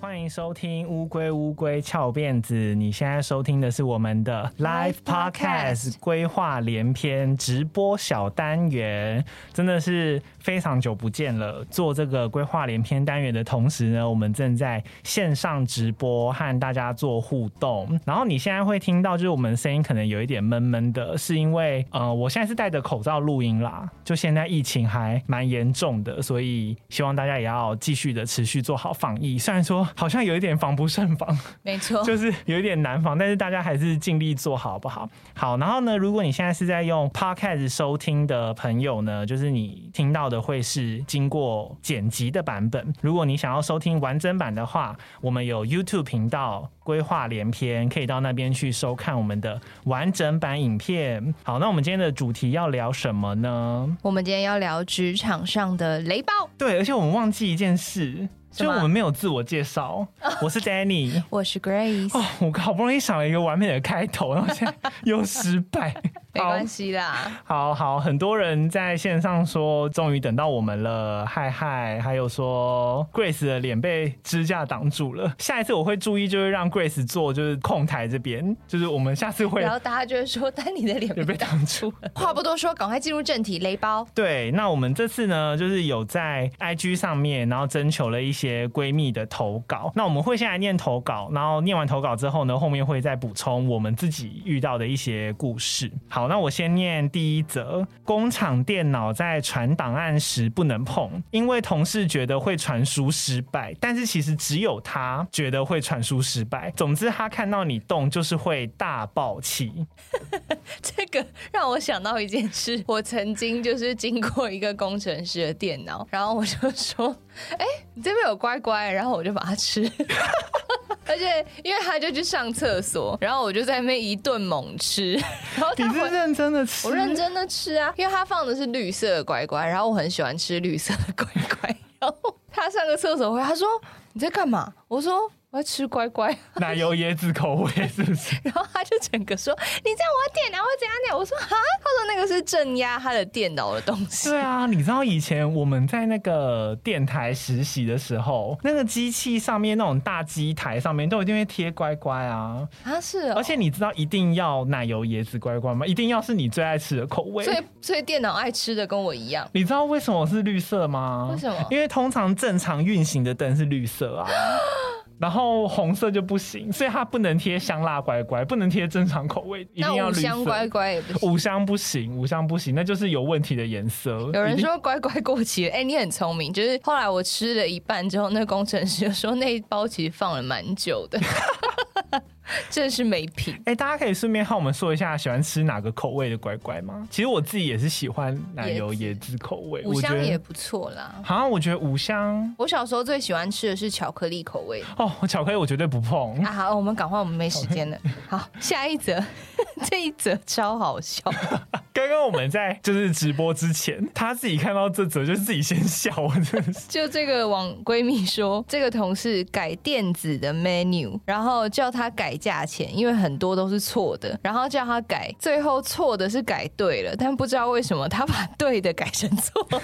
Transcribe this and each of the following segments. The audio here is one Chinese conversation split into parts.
欢迎收听乌龟乌龟翘辫子。你现在收听的是我们的 Live Podcast 规划连篇直播小单元，真的是非常久不见了。做这个规划连篇单元的同时呢，我们正在线上直播和大家做互动。然后你现在会听到，就是我们声音可能有一点闷闷的，是因为呃，我现在是戴着口罩录音啦。就现在疫情还蛮严重的，所以希望大家也要继续的持续做好防疫。虽然说。好像有一点防不胜防，没错，就是有一点难防，但是大家还是尽力做好，好不好？好，然后呢，如果你现在是在用 Podcast 收听的朋友呢，就是你听到的会是经过剪辑的版本。如果你想要收听完整版的话，我们有 YouTube 频道“规划连篇”，可以到那边去收看我们的完整版影片。好，那我们今天的主题要聊什么呢？我们今天要聊职场上的雷包。对，而且我们忘记一件事。就我们没有自我介绍，我是 Danny，我是 Grace。哦，我好不容易想了一个完美的开头，然后现在又失败。没关系啦，好好，很多人在线上说，终于等到我们了，嗨嗨，还有说 Grace 的脸被支架挡住了。下一次我会注意，就是让 Grace 坐就是控台这边，就是我们下次会。然后大家就会说，丹尼的脸被挡住了。话不多说，赶快进入正题，雷包。对，那我们这次呢，就是有在 IG 上面，然后征求了一些闺蜜的投稿。那我们会先来念投稿，然后念完投稿之后呢，后面会再补充我们自己遇到的一些故事。好。那我先念第一则：工厂电脑在传档案时不能碰，因为同事觉得会传输失败，但是其实只有他觉得会传输失败。总之，他看到你动就是会大爆气。这个让我想到一件事，我曾经就是经过一个工程师的电脑，然后我就说：“哎，你这边有乖乖。”然后我就把它吃。而且因为他就去上厕所，然后我就在那边一顿猛吃。然后他认真的吃？我认真的吃啊，因为他放的是绿色的乖乖，然后我很喜欢吃绿色的乖乖。然后他上个厕所回，他说：“你在干嘛？”我说。我要吃乖乖，奶油椰子口味是不是？然后他就整个说：“你这样我电脑会怎样点？”我说：“啊。”他说：“那个是镇压他的电脑的东西。”对啊，你知道以前我们在那个电台实习的时候，那个机器上面那种大机台上面都一定会贴乖乖啊啊是、哦，而且你知道一定要奶油椰子乖乖吗？一定要是你最爱吃的口味。所以所以电脑爱吃的跟我一样。你知道为什么是绿色吗？为什么？因为通常正常运行的灯是绿色啊。然后红色就不行，所以它不能贴香辣乖乖，不能贴正常口味，一定要绿色。五香乖乖也不行，五香不行，五香不行，那就是有问题的颜色。有人说乖乖过期了，哎、欸，你很聪明，就是后来我吃了一半之后，那个工程师就说那一包其实放了蛮久的。真是没品！哎、欸，大家可以顺便和我们说一下，喜欢吃哪个口味的乖乖吗？其实我自己也是喜欢奶油椰子口味，五香也不错啦。好像我觉得五香，我小时候最喜欢吃的是巧克力口味。哦，巧克力我绝对不碰。啊，好，我们赶快，我们没时间了。好，下一则，这一则超好笑。刚刚我们在就是直播之前，他自己看到这则就自己先笑，我真的是。就这个网闺蜜说，这个同事改电子的 menu，然后叫他改。价钱，因为很多都是错的，然后叫他改，最后错的是改对了，但不知道为什么他把对的改成错的。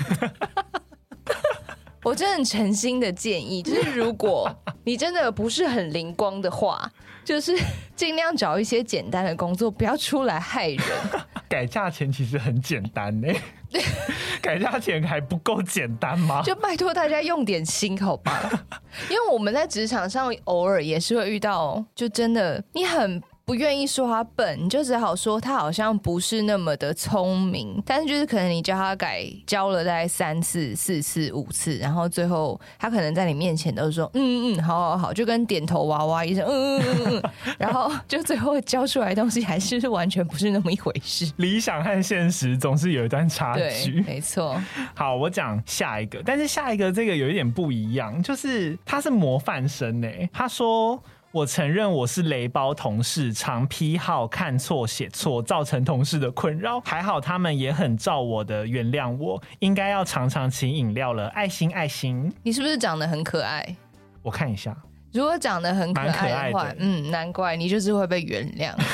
我真的很诚心的建议，就是如果你真的不是很灵光的话，就是尽量找一些简单的工作，不要出来害人。改价钱其实很简单呢，改价钱还不够简单吗？就拜托大家用点心，好吧？因为我们在职场上偶尔也是会遇到，就真的你很。不愿意说他笨，你就只好说他好像不是那么的聪明。但是就是可能你教他改，教了大概三次、四次、五次，然后最后他可能在你面前都是说嗯嗯，好好好，就跟点头娃娃一样，嗯嗯嗯嗯，然后就最后教出来的东西还是完全不是那么一回事。理想和现实总是有一段差距，没错。好，我讲下一个，但是下一个这个有一点不一样，就是他是模范生呢。他说。我承认我是雷包同事，常批号看错写错，造成同事的困扰。还好他们也很照我的原谅我，应该要常常请饮料了。爱心爱心，你是不是长得很可爱？我看一下，如果长得很可爱的话，嗯，难怪你就是会被原谅。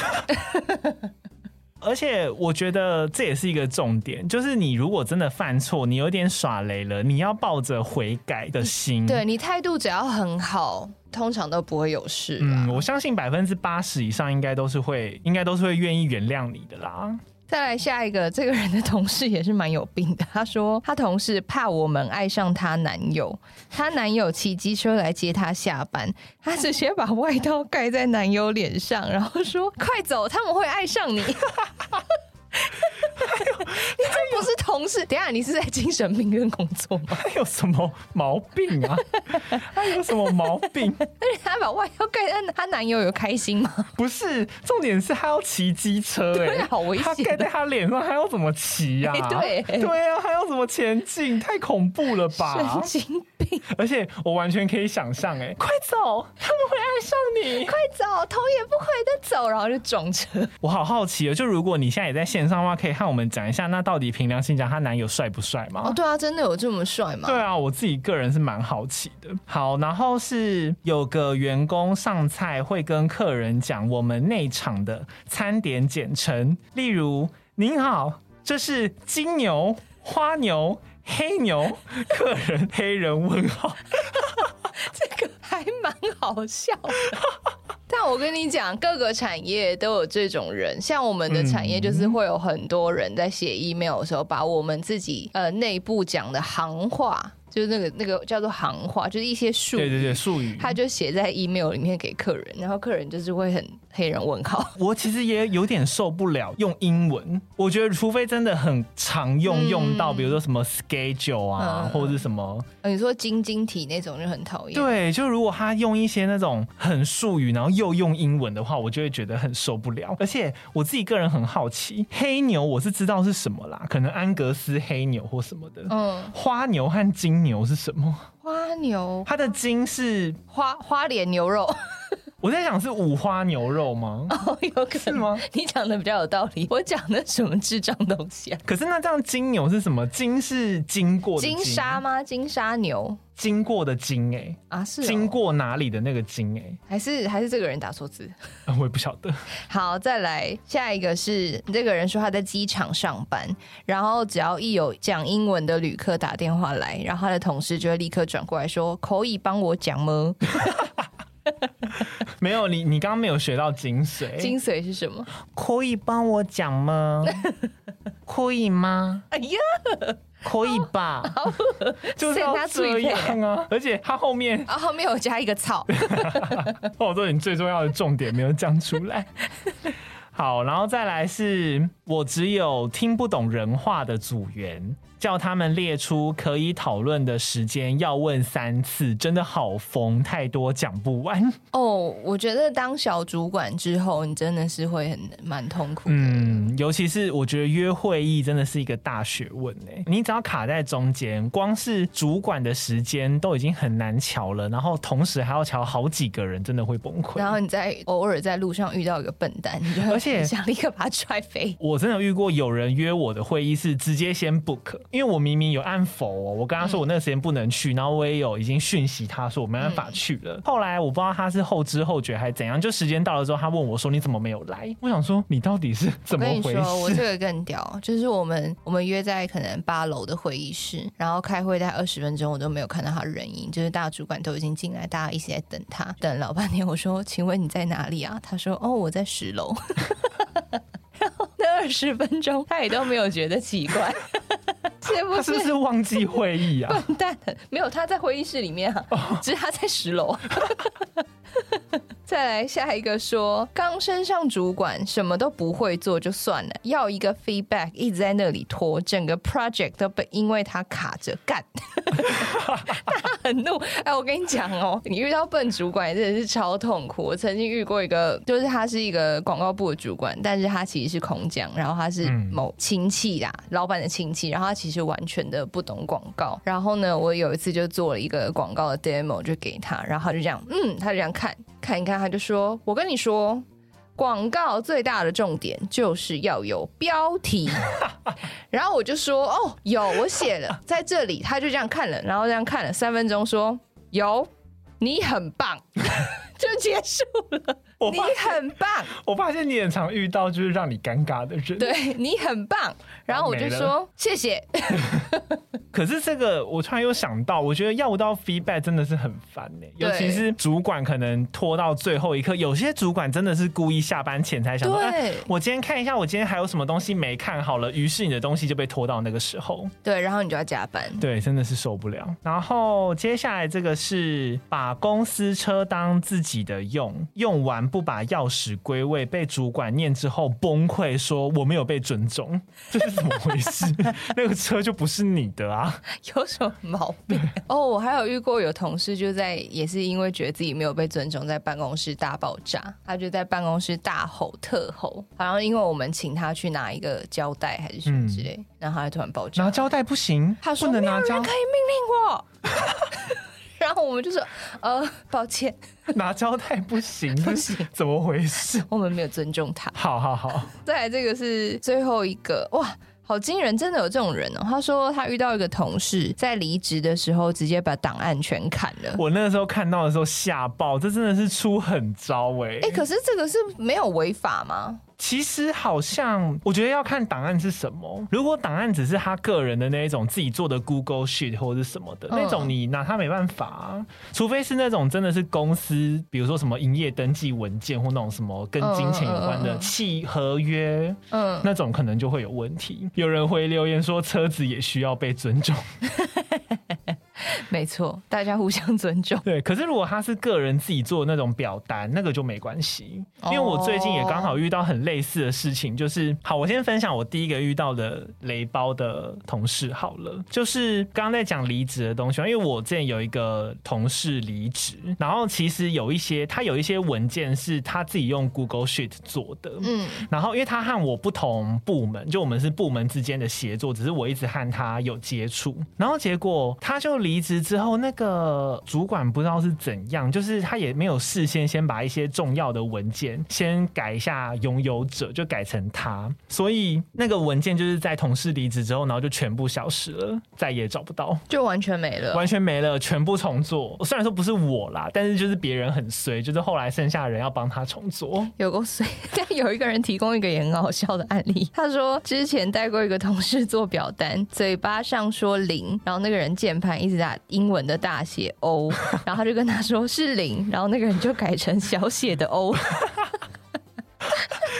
而且我觉得这也是一个重点，就是你如果真的犯错，你有点耍雷了，你要抱着悔改的心。对，你态度只要很好，通常都不会有事。嗯，我相信百分之八十以上应该都是会，应该都是会愿意原谅你的啦。再来下一个，这个人的同事也是蛮有病的。他说他同事怕我们爱上他男友，他男友骑机车来接他下班，他直接把外套盖在男友脸上，然后说：“快走，他们会爱上你。” 你 这不是同事？等下，你是在精神病院工作吗？他有什么毛病啊？他有什么毛病？而且他把外套盖在他男友有开心吗？不是，重点是他要骑机车，哎，好危险！他盖在他脸上，他要怎么骑呀？对对啊，还要怎么前进？太恐怖了吧！神经病！而且我完全可以想象，哎，快走，他们会爱上你！快走，头也不回的走，然后就撞车。我好好奇哦，就如果你现在也在线上的话，可以和我们讲一下，那到底凭良心讲，她男友帅不帅吗？哦，对啊，真的有这么帅吗？对啊，我自己个人是蛮好奇的。好，然后是有个员工上菜会跟客人讲我们内场的餐点简称，例如“您好，这是金牛、花牛、黑牛”，客人黑人问号，这个还蛮好笑的。但我跟你讲，各个产业都有这种人，像我们的产业就是会有很多人在写 email 的时候，把我们自己呃内部讲的行话。就是那个那个叫做行话，就是一些术语，对对对，术语，他就写在 email 里面给客人，然后客人就是会很黑人问号。我其实也有点受不了用英文，我觉得除非真的很常用，嗯、用到比如说什么 schedule 啊，嗯、或者是什么，你说晶晶体那种就很讨厌。对，就如果他用一些那种很术语，然后又用英文的话，我就会觉得很受不了。而且我自己个人很好奇，黑牛我是知道是什么啦，可能安格斯黑牛或什么的，嗯，花牛和金。牛是什么？花牛，它的金是花花脸牛肉。我在想是五花牛肉吗？哦，有可能是吗？你讲的比较有道理。我讲的什么智障东西啊？可是那这样金牛是什么？金是经过的金沙吗？金沙牛经过的经哎、欸、啊是、哦、经过哪里的那个经哎、欸？还是还是这个人打错字？我也不晓得。好，再来下一个是这个人说他在机场上班，然后只要一有讲英文的旅客打电话来，然后他的同事就会立刻转过来说：“可以帮我讲吗？” 没有你，你刚刚没有学到精髓。精髓是什么？可以帮我讲吗？可以吗？哎呀，可以吧？就是要这样啊！而且他后面啊，后面有加一个草。我说你最重要的重点没有讲出来。好，然后再来是我只有听不懂人话的组员。叫他们列出可以讨论的时间，要问三次，真的好疯，太多讲不完。哦，oh, 我觉得当小主管之后，你真的是会很蛮痛苦的。嗯，尤其是我觉得约会议真的是一个大学问哎，你只要卡在中间，光是主管的时间都已经很难瞧了，然后同时还要瞧好几个人，真的会崩溃。然后你在偶尔在路上遇到一个笨蛋，你就而且想立刻把他踹飞。我真的遇过有人约我的会议是直接先 book。因为我明明有按否哦，我跟他说我那个时间不能去，嗯、然后我也有已经讯息他说我没办法去了。嗯、后来我不知道他是后知后觉还是怎样，就时间到了之后，他问我说：“你怎么没有来？”我想说你到底是怎么回事？我这个更屌，就是我们我们约在可能八楼的会议室，然后开会大概二十分钟，我都没有看到他人影，就是大主管都已经进来，大家一起在等他，等老半天。我说：“请问你在哪里啊？”他说：“哦，我在十楼。” 然后那二十分钟他也都没有觉得奇怪。是不是，他是不是忘记会议啊？笨蛋，没有，他在会议室里面啊，哦、只是他在十楼。再来下一个说，刚升上主管，什么都不会做就算了，要一个 feedback 一直在那里拖，整个 project 都被因为他卡着干，他很怒。哎，我跟你讲哦，你遇到笨主管真的是超痛苦。我曾经遇过一个，就是他是一个广告部的主管，但是他其实是空降，然后他是某亲戚啦，嗯、老板的亲戚，然后他其实完全的不懂广告。然后呢，我有一次就做了一个广告的 demo 就给他，然后他就这样，嗯，他就这样看。看一看，他就说：“我跟你说，广告最大的重点就是要有标题。”然后我就说：“哦，有，我写了在这里。”他就这样看了，然后这样看了三分钟，说：“有，你很棒。”就结束了。你很棒。我发现你很常遇到就是让你尴尬的人，对，你很棒。然后我就说谢谢。可是这个我突然又想到，我觉得要不到 feedback 真的是很烦呢、欸，尤其是主管可能拖到最后一刻，有些主管真的是故意下班前才想说，哎，我今天看一下，我今天还有什么东西没看好了，于是你的东西就被拖到那个时候。对，然后你就要加班。对，真的是受不了。然后接下来这个是把公司车当自己的用，用完不把钥匙归位，被主管念之后崩溃说我没有被尊重，这是怎么回事？那个车就不是你的啊，有什么毛病？哦，我还有遇过有同事就在也是因为觉得自己没有被尊重，在办公室大爆炸，他就在办公室大吼特吼，好像因为我们请他去拿一个胶带还是什么之类，嗯、然后他就突然爆炸，拿胶带不行，他说不能拿胶带，可以命令我。然后我们就说，呃，抱歉，拿胶带不行，不行，怎么回事？我们没有尊重他。好好好，再来这个是最后一个，哇，好惊人，真的有这种人哦。他说他遇到一个同事在离职的时候，直接把档案全砍了。我那个时候看到的时候吓爆，这真的是出狠招哎！哎，可是这个是没有违法吗？其实好像，我觉得要看档案是什么。如果档案只是他个人的那一种自己做的 Google Sheet 或者是什么的、嗯、那种，你拿他没办法、啊。除非是那种真的是公司，比如说什么营业登记文件或那种什么跟金钱有关的契合约，嗯，那种可能就会有问题。有人会留言说，车子也需要被尊重。没错，大家互相尊重。对，可是如果他是个人自己做的那种表单，那个就没关系。因为我最近也刚好遇到很类似的事情，就是好，我先分享我第一个遇到的雷包的同事好了，就是刚刚在讲离职的东西，因为我之前有一个同事离职，然后其实有一些他有一些文件是他自己用 Google Sheet 做的，嗯，然后因为他和我不同部门，就我们是部门之间的协作，只是我一直和他有接触，然后结果他就离职。之后，那个主管不知道是怎样，就是他也没有事先先把一些重要的文件先改一下拥有者，就改成他，所以那个文件就是在同事离职之后，然后就全部消失了，再也找不到，就完全没了，完全没了，全部重做。虽然说不是我啦，但是就是别人很衰，就是后来剩下的人要帮他重做，有够衰。但 有一个人提供一个也很好笑的案例，他说之前带过一个同事做表单，嘴巴上说零，然后那个人键盘一直打。英文的大写 O，然后他就跟他说是零，然后那个人就改成小写的 O。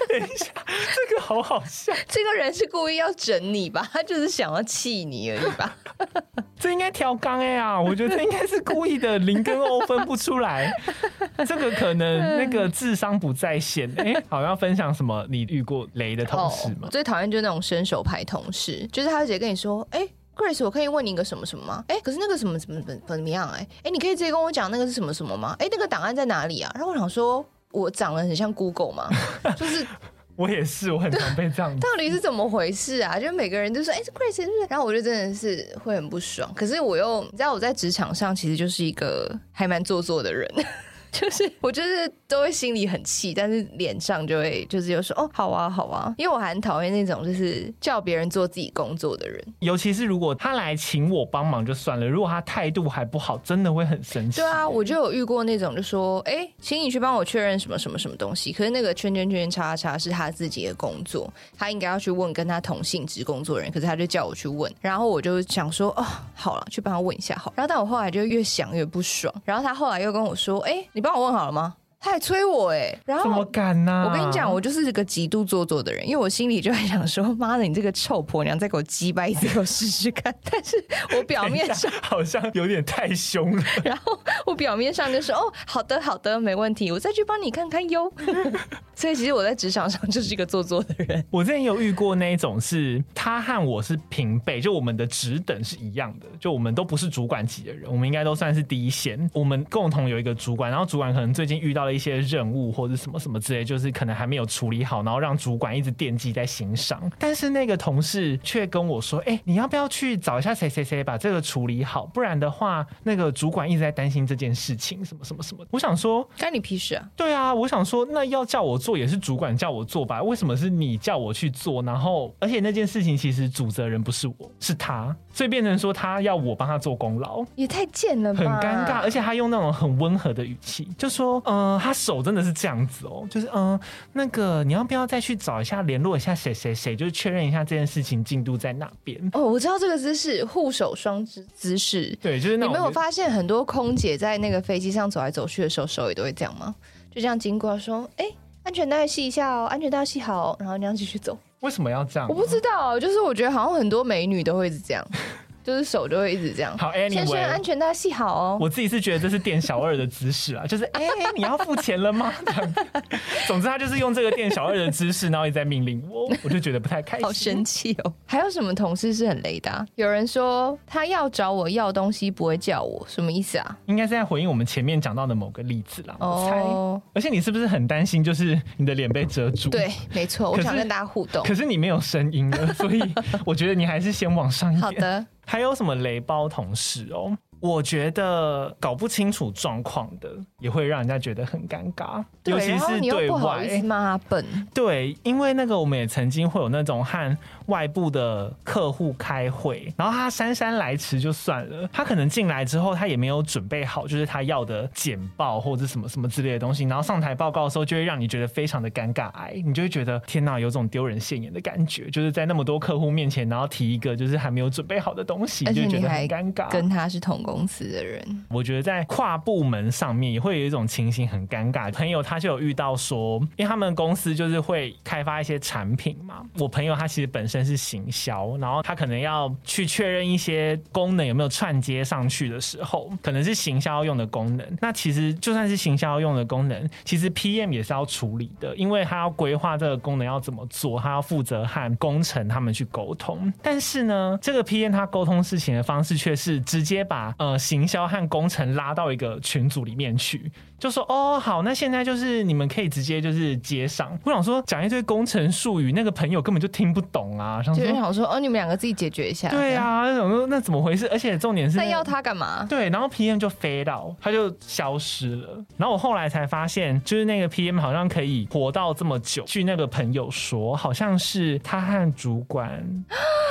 等一下，这个好好笑。这个人是故意要整你吧？他就是想要气你而已吧？这应该调缸哎啊！我觉得这应该是故意的，零跟 O 分不出来。这个可能那个智商不在线哎。好，要分享什么？你遇过雷的同事吗？最讨厌就是那种伸手牌同事，就是他直接跟你说哎。Grace，我可以问你一个什么什么吗？哎、欸，可是那个什么怎么怎怎么样、欸？哎，哎，你可以直接跟我讲那个是什么什么吗？哎、欸，那个档案在哪里啊？然后我想说，我长得很像 Google 吗？就是我也是，我很常被这样。到底是怎么回事啊？就每个人都说，哎、欸，是 Grace 是不是？然后我就真的是会很不爽。可是我又，你知道我在职场上其实就是一个还蛮做作的人。就是我就是都会心里很气，但是脸上就会就是有说哦，好啊好啊，因为我还很讨厌那种就是叫别人做自己工作的人，尤其是如果他来请我帮忙就算了，如果他态度还不好，真的会很生气。对啊，我就有遇过那种就说哎，请你去帮我确认什么什么什么东西，可是那个圈圈圈叉叉是他自己的工作，他应该要去问跟他同性质工作人，可是他就叫我去问，然后我就想说哦，好了，去帮他问一下好，然后但我后来就越想越不爽，然后他后来又跟我说哎。你帮我问好了吗？他还催我哎、欸，然后怎么敢呢、啊？我跟你讲，我就是一个极度做作的人，因为我心里就在想说，妈的，你这个臭婆娘，再给我鸡掰一次，给我试试看。但是我表面上 好像有点太凶了，然后我表面上就说，哦，好的，好的，没问题，我再去帮你看看哟。所以其实我在职场上就是一个做作的人。我之前有遇过那一种，是他和我是平辈，就我们的职等是一样的，就我们都不是主管级的人，我们应该都算是第一线。我们共同有一个主管，然后主管可能最近遇到了一些任务或者什么什么之类，就是可能还没有处理好，然后让主管一直惦记在心上。但是那个同事却跟我说：“哎、欸，你要不要去找一下谁谁谁把这个处理好？不然的话，那个主管一直在担心这件事情，什么什么什么。”我想说，干你屁事啊！对啊，我想说，那要叫我做也是主管叫我做吧？为什么是你叫我去做？然后，而且那件事情其实主责人不是我，是他，所以变成说他要我帮他做功劳，也太贱了吧，很尴尬。而且他用那种很温和的语气就说：“嗯、呃，他手真的是这样子哦，就是嗯、呃，那个你要不要再去找一下，联络一下谁谁谁，就是确认一下这件事情进度在哪边？哦，我知道这个姿势，护手双姿姿势。对，就是那你没有发现很多空姐在那个飞机上走来走去的时候，手也都会这样吗？就这样经过说，哎，安全带系一下哦，安全带系好，然后这样继续走。为什么要这样？我不知道，就是我觉得好像很多美女都会一直这样。就是手就会一直这样。好，Anyway，先生安全带系好哦。我自己是觉得这是店小二的姿势啊，就是哎、欸，你要付钱了吗？这样。总之，他就是用这个店小二的姿势，然后一直在命令我，我就觉得不太开心。好生气哦！还有什么同事是很雷的、啊？有人说他要找我要东西不会叫我，什么意思啊？应该是在回应我们前面讲到的某个例子啦。我猜。Oh. 而且你是不是很担心，就是你的脸被遮住？对，没错，我想跟大家互动。可是你没有声音了，所以我觉得你还是先往上一点。好的。还有什么雷包同事哦？我觉得搞不清楚状况的也会让人家觉得很尴尬，尤其是对外骂他笨。对，因为那个我们也曾经会有那种和外部的客户开会，然后他姗姗来迟就算了，他可能进来之后他也没有准备好，就是他要的简报或者什么什么之类的东西，然后上台报告的时候就会让你觉得非常的尴尬，哎，你就会觉得天哪，有种丢人现眼的感觉，就是在那么多客户面前，然后提一个就是还没有准备好的东西，就觉得很尴尬。跟他是同公司的人，我觉得在跨部门上面也会有一种情形很尴尬。朋友他就有遇到说，因为他们公司就是会开发一些产品嘛。我朋友他其实本身是行销，然后他可能要去确认一些功能有没有串接上去的时候，可能是行销用的功能。那其实就算是行销用的功能，其实 PM 也是要处理的，因为他要规划这个功能要怎么做，他要负责和工程他们去沟通。但是呢，这个 PM 他沟通事情的方式却是直接把呃行销和工程拉到一个群组里面去，就说哦好，那现在就是你们可以直接就是接上。我想说讲一堆工程术语，那个朋友根本就听不懂啊。就想说哦，你们两个自己解决一下。对啊，那想说那怎么回事？而且重点是，那要他干嘛？对，然后 PM 就飞到，他就消失了。然后我后来才发现，就是那个 PM 好像可以活到这么久。据那个朋友说，好像是他和主管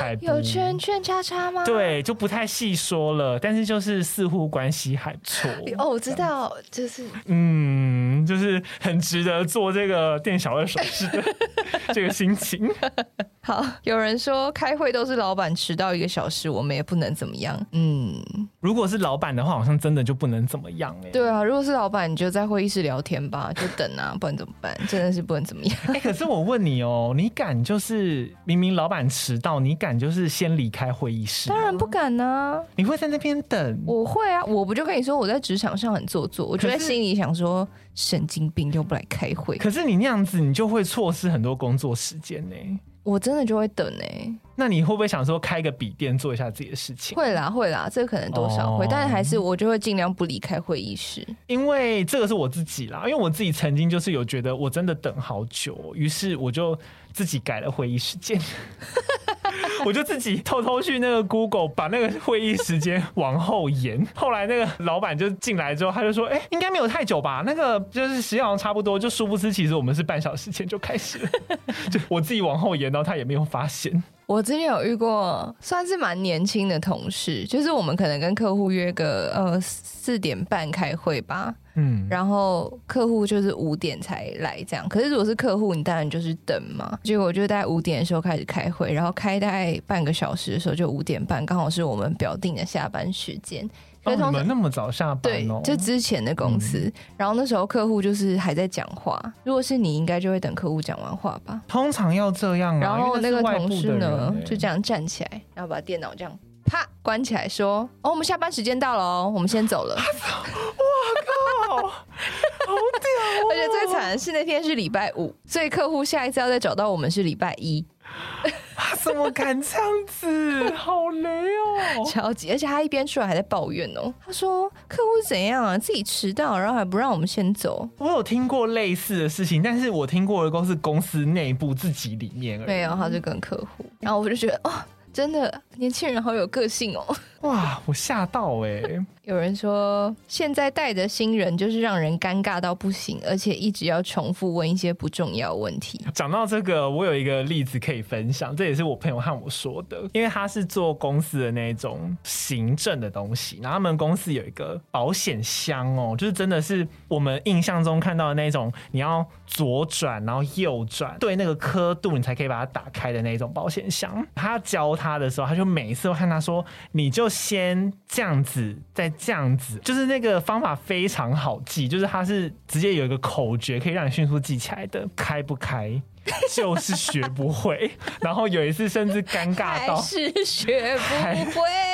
还有圈圈叉叉吗？对，就不太细说了，但是就是。似乎关系还不错哦，我知道，就是嗯，就是很值得做这个店小二手势的 这个心情。好，有人说开会都是老板迟到一个小时，我们也不能怎么样。嗯，如果是老板的话，好像真的就不能怎么样哎。对啊，如果是老板，你就在会议室聊天吧，就等啊，不然怎么办？真的是不能怎么样。哎、欸，可是我问你哦，你敢就是明明老板迟到，你敢就是先离开会议室？当然不敢呢、啊。你会在那边等？我会啊，我不就跟你说我在职场上很做作，我就在心里想说神经病又不来开会。可是你那样子，你就会错失很多工作时间呢。我真的就会等呢、欸，那你会不会想说开个笔电做一下自己的事情？会啦会啦，这个可能多少会，哦、但是还是我就会尽量不离开会议室，因为这个是我自己啦，因为我自己曾经就是有觉得我真的等好久，于是我就自己改了会议时间。我就自己偷偷去那个 Google 把那个会议时间往后延。后来那个老板就进来之后，他就说：“哎、欸，应该没有太久吧？那个就是时间好像差不多。”就殊不知，其实我们是半小时前就开始了。就我自己往后延，然后他也没有发现。我之前有遇过算是蛮年轻的同事，就是我们可能跟客户约个呃四点半开会吧。嗯，然后客户就是五点才来这样，可是如果是客户，你当然就是等嘛。结果我就大概五点的时候开始开会，然后开大概半个小时的时候就五点半，刚好是我们表定的下班时间。哦，你们那么早下班哦？对，就之前的公司。嗯，然后那时候客户就是还在讲话，如果是你，应该就会等客户讲完话吧？通常要这样啊。然后那个同事呢，就这样站起来，然后把电脑这样啪关起来，说：“哦，我们下班时间到了哦，我们先走了。”好屌哦！而且最惨的是那天是礼拜五，所以客户下一次要再找到我们是礼拜一。他怎么敢这样子？好雷哦！超级，而且他一边出来还在抱怨哦。他说：“客户怎样啊？自己迟到，然后还不让我们先走。”我有听过类似的事情，但是我听过的都是公司内部自己里面而已。没有，他就跟客户。然后我就觉得，哦，真的年轻人好有个性哦。哇，我吓到哎、欸！有人说，现在带的新人就是让人尴尬到不行，而且一直要重复问一些不重要问题。讲到这个，我有一个例子可以分享，这也是我朋友和我说的，因为他是做公司的那种行政的东西，然后他们公司有一个保险箱哦，就是真的是我们印象中看到的那种，你要左转然后右转，对那个刻度你才可以把它打开的那种保险箱。他教他的时候，他就每一次都看他说，你就先这样子，再。这样子就是那个方法非常好记，就是它是直接有一个口诀可以让你迅速记起来的，开不开 就是学不会。然后有一次甚至尴尬到是学不会。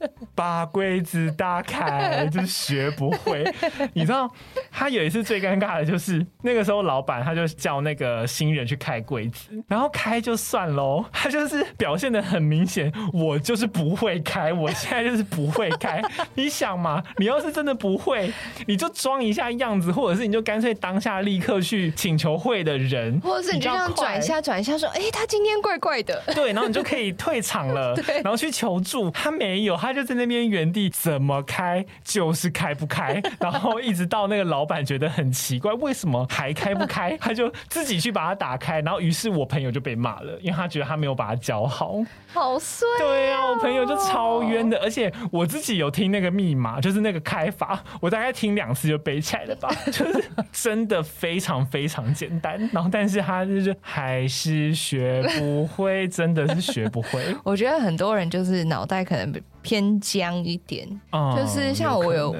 把柜子打开，就是学不会。你知道，他有一次最尴尬的就是那个时候，老板他就叫那个新人去开柜子，然后开就算喽，他就是表现的很明显，我就是不会开，我现在就是不会开。你想嘛，你要是真的不会，你就装一下样子，或者是你就干脆当下立刻去请求会的人，或者是你就这样转一下，转一下说，哎、欸，他今天怪怪的，对，然后你就可以退场了，然后去求助。他没有，他就在那。边原地怎么开就是开不开，然后一直到那个老板觉得很奇怪，为什么还开不开？他就自己去把它打开，然后于是我朋友就被骂了，因为他觉得他没有把它教好，好衰哦。对啊，我朋友就超冤的，而且我自己有听那个密码，就是那个开法，我大概听两次就背起来了吧，就是真的非常非常简单，然后但是他就是还是学不会，真的是学不会。我觉得很多人就是脑袋可能偏僵一点，嗯、就是像我有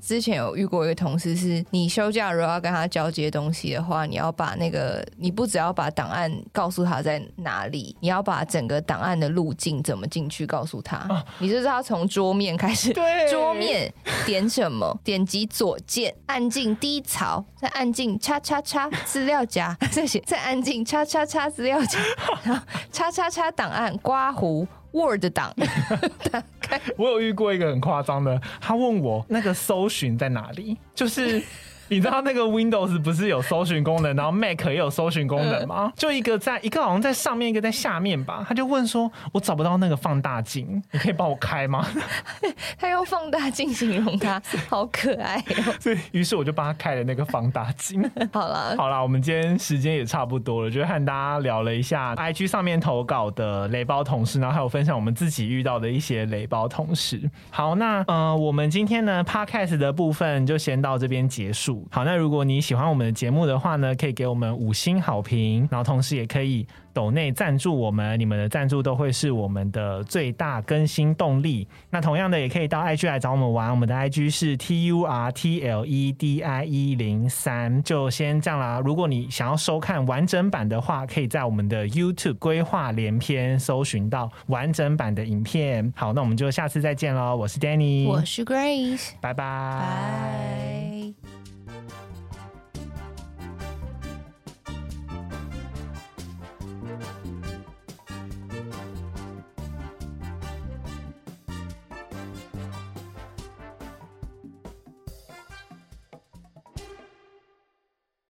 之前有遇过一个同事，是你休假如果要跟他交接东西的话，你要把那个你不只要把档案告诉他在哪里，你要把整个档案的路径怎么进去告诉他。啊、你就是要从桌面开始，对，桌面点什么，点击左键，按进低槽，再按进叉叉叉资料夹，这些再按进叉叉叉资料夹，然后叉叉叉档案刮胡。Word 档打开，我有遇过一个很夸张的，他问我那个搜寻在哪里，就是。你知道那个 Windows 不是有搜寻功能，然后 Mac 也有搜寻功能吗？就一个在一个好像在上面，一个在下面吧。他就问说：“我找不到那个放大镜，你可以帮我开吗？” 他用放大镜形容他，好可爱哦。所以，于是我就帮他开了那个放大镜。好了，好了，我们今天时间也差不多了，就和大家聊了一下 IG 上面投稿的雷包同事，然后还有分享我们自己遇到的一些雷包同事。好，那呃，我们今天呢 Podcast 的部分就先到这边结束。好，那如果你喜欢我们的节目的话呢，可以给我们五星好评，然后同时也可以抖内赞助我们，你们的赞助都会是我们的最大更新动力。那同样的，也可以到 IG 来找我们玩，我们的 IG 是 T U R T L E D I 一零三，就先这样啦。如果你想要收看完整版的话，可以在我们的 YouTube 规划连篇搜寻到完整版的影片。好，那我们就下次再见喽。我是 Danny，我是 Grace，拜拜。